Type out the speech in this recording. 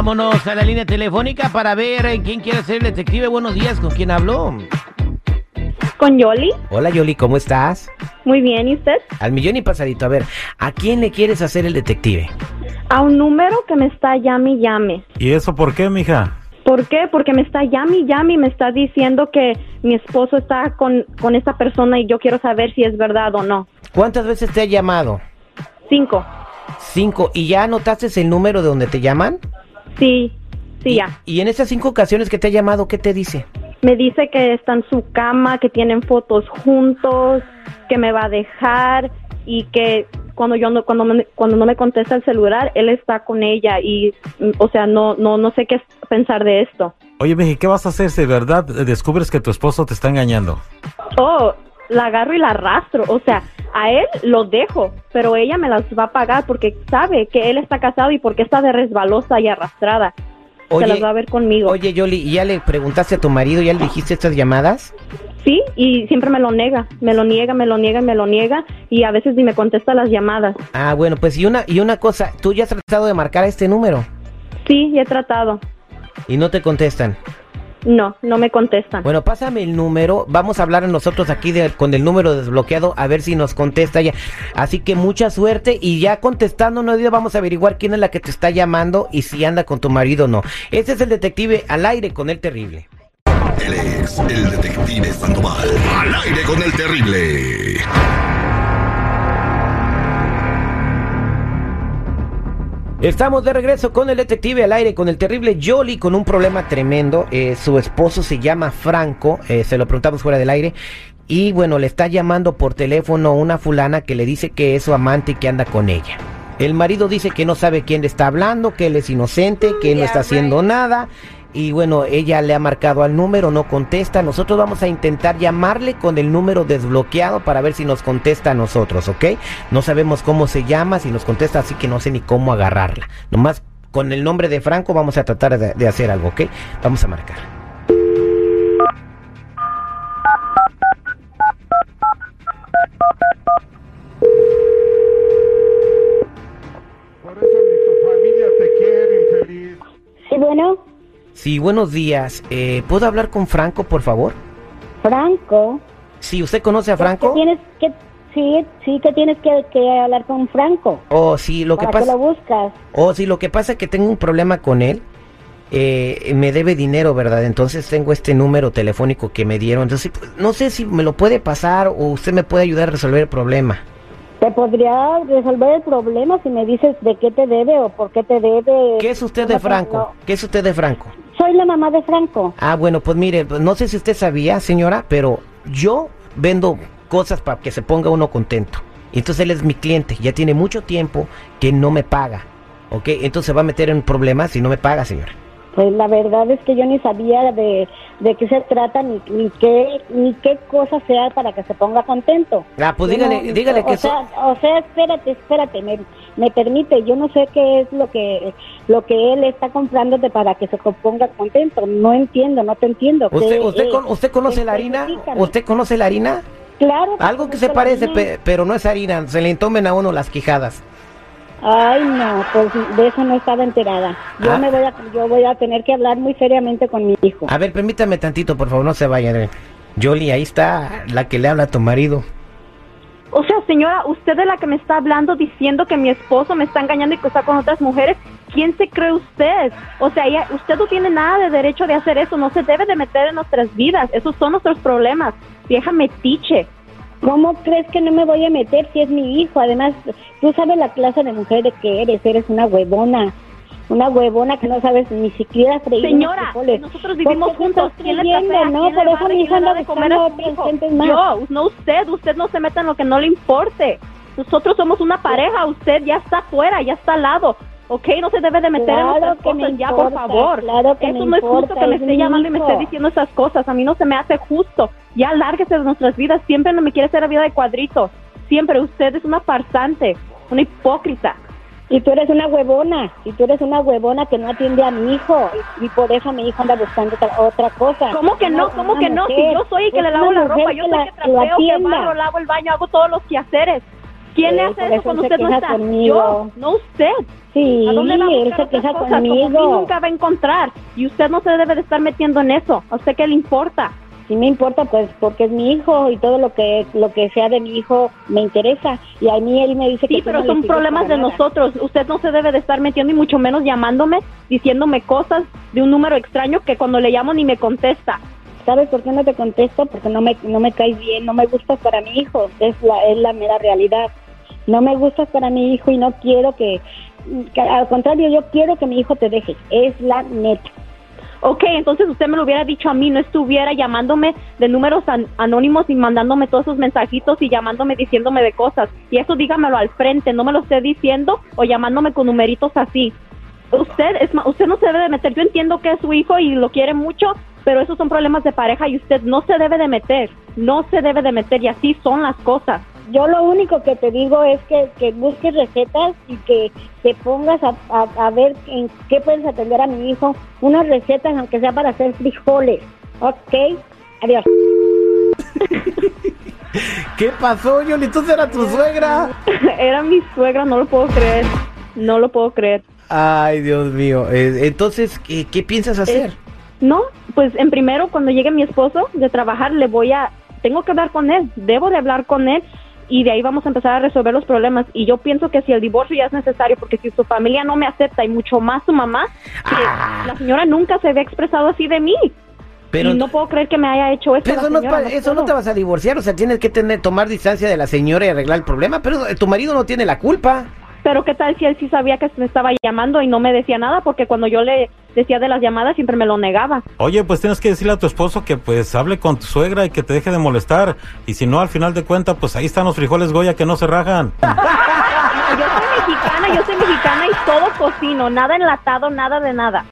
Vámonos a la línea telefónica para ver quién quiere ser el detective. Buenos días, ¿con quién habló? ¿Con Yoli? Hola Yoli, ¿cómo estás? Muy bien, ¿y usted? Al millón y pasadito. A ver, ¿a quién le quieres hacer el detective? A un número que me está llame y llame. ¿Y eso por qué, mija? ¿Por qué? Porque me está llame y llame y me está diciendo que mi esposo está con, con esa persona y yo quiero saber si es verdad o no. ¿Cuántas veces te ha llamado? Cinco. Cinco. ¿Y ya anotaste el número de donde te llaman? Sí, sí, Y- ya. ¿Y en esas cinco ocasiones que te ha llamado, qué te dice? Me dice que está en su cama, que tienen fotos juntos, que me va a dejar y que cuando yo no, cuando, me- cuando no me contesta el celular, él está con ella y, mm, o sea, no, no, no sé qué pensar de esto. Oye, mija, ¿qué vas a hacer si de verdad descubres que tu esposo te está engañando? Oh, la agarro y la arrastro. O sea, a él lo dejo, pero ella me las va a pagar porque sabe que él está casado y porque está de resbalosa y arrastrada. Oye, Se las va a ver conmigo. Oye, Yoli, ¿y ya le preguntaste a tu marido, ya le dijiste estas llamadas? Sí, y siempre me lo niega, me lo niega, me lo niega, me lo niega y a veces ni me contesta las llamadas. Ah, bueno, pues y una, y una cosa, ¿tú ya has tratado de marcar este número? Sí, he tratado. Y no te contestan. No, no me contestan. Bueno, pásame el número. Vamos a hablar nosotros aquí de- con el número desbloqueado a ver si nos contesta ella. Así que mucha suerte y ya contestando, no vamos a averiguar quién es la que te está llamando y si anda con tu marido o no. Este es el detective al aire con el terrible. Él es el detective Sandoval. Al aire con el terrible. Estamos de regreso con el detective al aire, con el terrible Jolly, con un problema tremendo. Eh, su esposo se llama Franco, eh, se lo preguntamos fuera del aire. Y bueno, le está llamando por teléfono una fulana que le dice que es su amante y que anda con ella. El marido dice que no sabe quién le está hablando, que él es inocente, que él no está haciendo nada. Y bueno, ella le ha marcado al número, no contesta. Nosotros vamos a intentar llamarle con el número desbloqueado para ver si nos contesta a nosotros, ¿ok? No sabemos cómo se llama, si nos contesta, así que no sé ni cómo agarrarla. Nomás con el nombre de Franco vamos a tratar de, de hacer algo, ¿ok? Vamos a marcar. Sí, buenos días. Eh, ¿Puedo hablar con Franco, por favor? Franco. Sí, ¿usted conoce a ¿Qué Franco? tienes que, sí, sí que tienes que, que hablar con Franco. Oh, sí, lo que ¿Para qué pasa... lo buscas? Oh, sí, lo que pasa es que tengo un problema con él. Eh, me debe dinero, ¿verdad? Entonces tengo este número telefónico que me dieron. Entonces, pues, no sé si me lo puede pasar o usted me puede ayudar a resolver el problema. Te podría resolver el problema si me dices de qué te debe o por qué te debe. ¿Qué es usted de Franco? ¿Qué es usted de Franco? Soy la mamá de Franco. Ah, bueno, pues mire, pues, no sé si usted sabía, señora, pero yo vendo cosas para que se ponga uno contento. Entonces él es mi cliente, ya tiene mucho tiempo que no me paga. ¿Ok? Entonces se va a meter en problemas si no me paga, señora. Pues la verdad es que yo ni sabía de, de qué se trata ni, ni qué ni qué cosa sea para que se ponga contento. Ah, pues dígale, no- dígale o que sea, o sea, espérate, espérate, me, me permite, yo no sé qué es lo que lo que él está comprándote para que se ponga contento. No entiendo, no te entiendo. ¿Usted, ¿Qué, usted, eh, con- usted conoce la harina? ¿Usted conoce la harina? Claro. Algo que se parece, pe- pero no es harina. Se le entomen a uno las quijadas. Ay, no, pues de eso no estaba enterada. Yo Ah. me voy a yo voy a tener que hablar muy seriamente con mi hijo. A ver, permítame tantito, por favor, no se vayan. Yoli, ahí está la que le habla a tu marido. O sea, señora, usted es la que me está hablando diciendo que mi esposo me está engañando y que está con otras mujeres. ¿Quién se cree usted? O sea, ella- usted no tiene nada de derecho de hacer eso. No se debe de meter en nuestras vidas. Esos son nuestros problemas. Vieja metiche. ¿Cómo crees que no me voy a meter si es mi hijo? Además, tú sabes la clase de mujer de que eres, eres una huevona. Una huevona que no sabes ni siquiera freír Señora, nosotros vivimos ¿Por qué te juntos. ¿Quién le creyendo, trapea? no? ¿Quién Por le eso mi ¿Quién hijo le anda buscando otras más. Yo, no usted. Usted no se meta en lo que no le importe. Nosotros somos una pareja. Usted ya está afuera, ya está al lado. ¿Ok? No se debe de meter Claro en que me cosas ya, por favor. claro que Eso no es justo que me es esté llamando y me esté hijo. diciendo esas cosas. A mí no se me hace justo. Ya lárguese de nuestras vidas. Siempre no me quiere hacer la vida de cuadritos. Siempre. Usted es una farsante, una hipócrita. Y tú eres una huevona, y tú eres una huevona que no atiende a mi hijo, y, y por eso mi hijo anda buscando otra, otra cosa. ¿Cómo que no? ¿Cómo que no? Si mujer, yo soy el que le lavo la mujer ropa, yo soy la- el que trapeo, que barro, lavo el baño, hago todos los quehaceres. ¿Quién le Él hace eso cuando usted no está? conmigo. Yo, no usted. Sí, ¿A dónde va a él se queja cosas? Como conmigo. nunca va a encontrar. Y usted no se debe de estar metiendo en eso. ¿A usted qué le importa? Si me importa, pues porque es mi hijo y todo lo que lo que sea de mi hijo me interesa. Y a mí él me dice que Sí, pero no son problemas de nada. nosotros. Usted no se debe de estar metiendo y mucho menos llamándome, diciéndome cosas de un número extraño que cuando le llamo ni me contesta. ¿Sabes por qué no te contesto? Porque no me, no me caes bien, no me gustas para mi hijo, es la, es la mera realidad. No me gustas para mi hijo y no quiero que, al contrario, yo quiero que mi hijo te deje, es la neta. Ok, entonces usted me lo hubiera dicho a mí, no estuviera llamándome de números an- anónimos y mandándome todos esos mensajitos y llamándome diciéndome de cosas. Y eso dígamelo al frente, no me lo esté diciendo o llamándome con numeritos así. Usted es usted no se debe de meter. Yo entiendo que es su hijo y lo quiere mucho, pero esos son problemas de pareja y usted no se debe de meter. No se debe de meter y así son las cosas. Yo lo único que te digo es que, que busques recetas y que te pongas a, a- a ver en qué puedes atender a mi hijo, unas recetas aunque sea para hacer frijoles, ¿ok? Adiós. ¿Qué pasó, Yoli? ¿Tú eras tu suegra? Era mi suegra, no lo puedo creer. No lo puedo creer. Ay, Dios mío. Eh, entonces, ¿qué, qué piensas hacer? No, pues en primero cuando llegue mi esposo de trabajar le voy a, tengo que hablar con él, debo de hablar con él y de ahí vamos a empezar a resolver los problemas. Y yo pienso que si el divorcio ya es necesario, porque si su familia no me acepta y mucho más su mamá, que Ah. la señora nunca se había expresado así de mí. Pero, y no puedo creer que me haya hecho esto. pero la eso, no, eso no te vas a divorciar, o sea, tienes que tener, tomar distancia de la señora y arreglar el problema, pero eh, tu marido no tiene la culpa. Pero qué tal si él sí sabía que me estaba llamando y no me decía nada, porque cuando yo le decía de las llamadas siempre me lo negaba. Oye, pues tienes que decirle a tu esposo que pues hable con tu suegra y que te deje de molestar. Y si no, al final de cuentas, pues ahí están los frijoles Goya que no se rajan. Yo soy mexicana, yo soy mexicana y todo cocino, nada enlatado, nada de nada.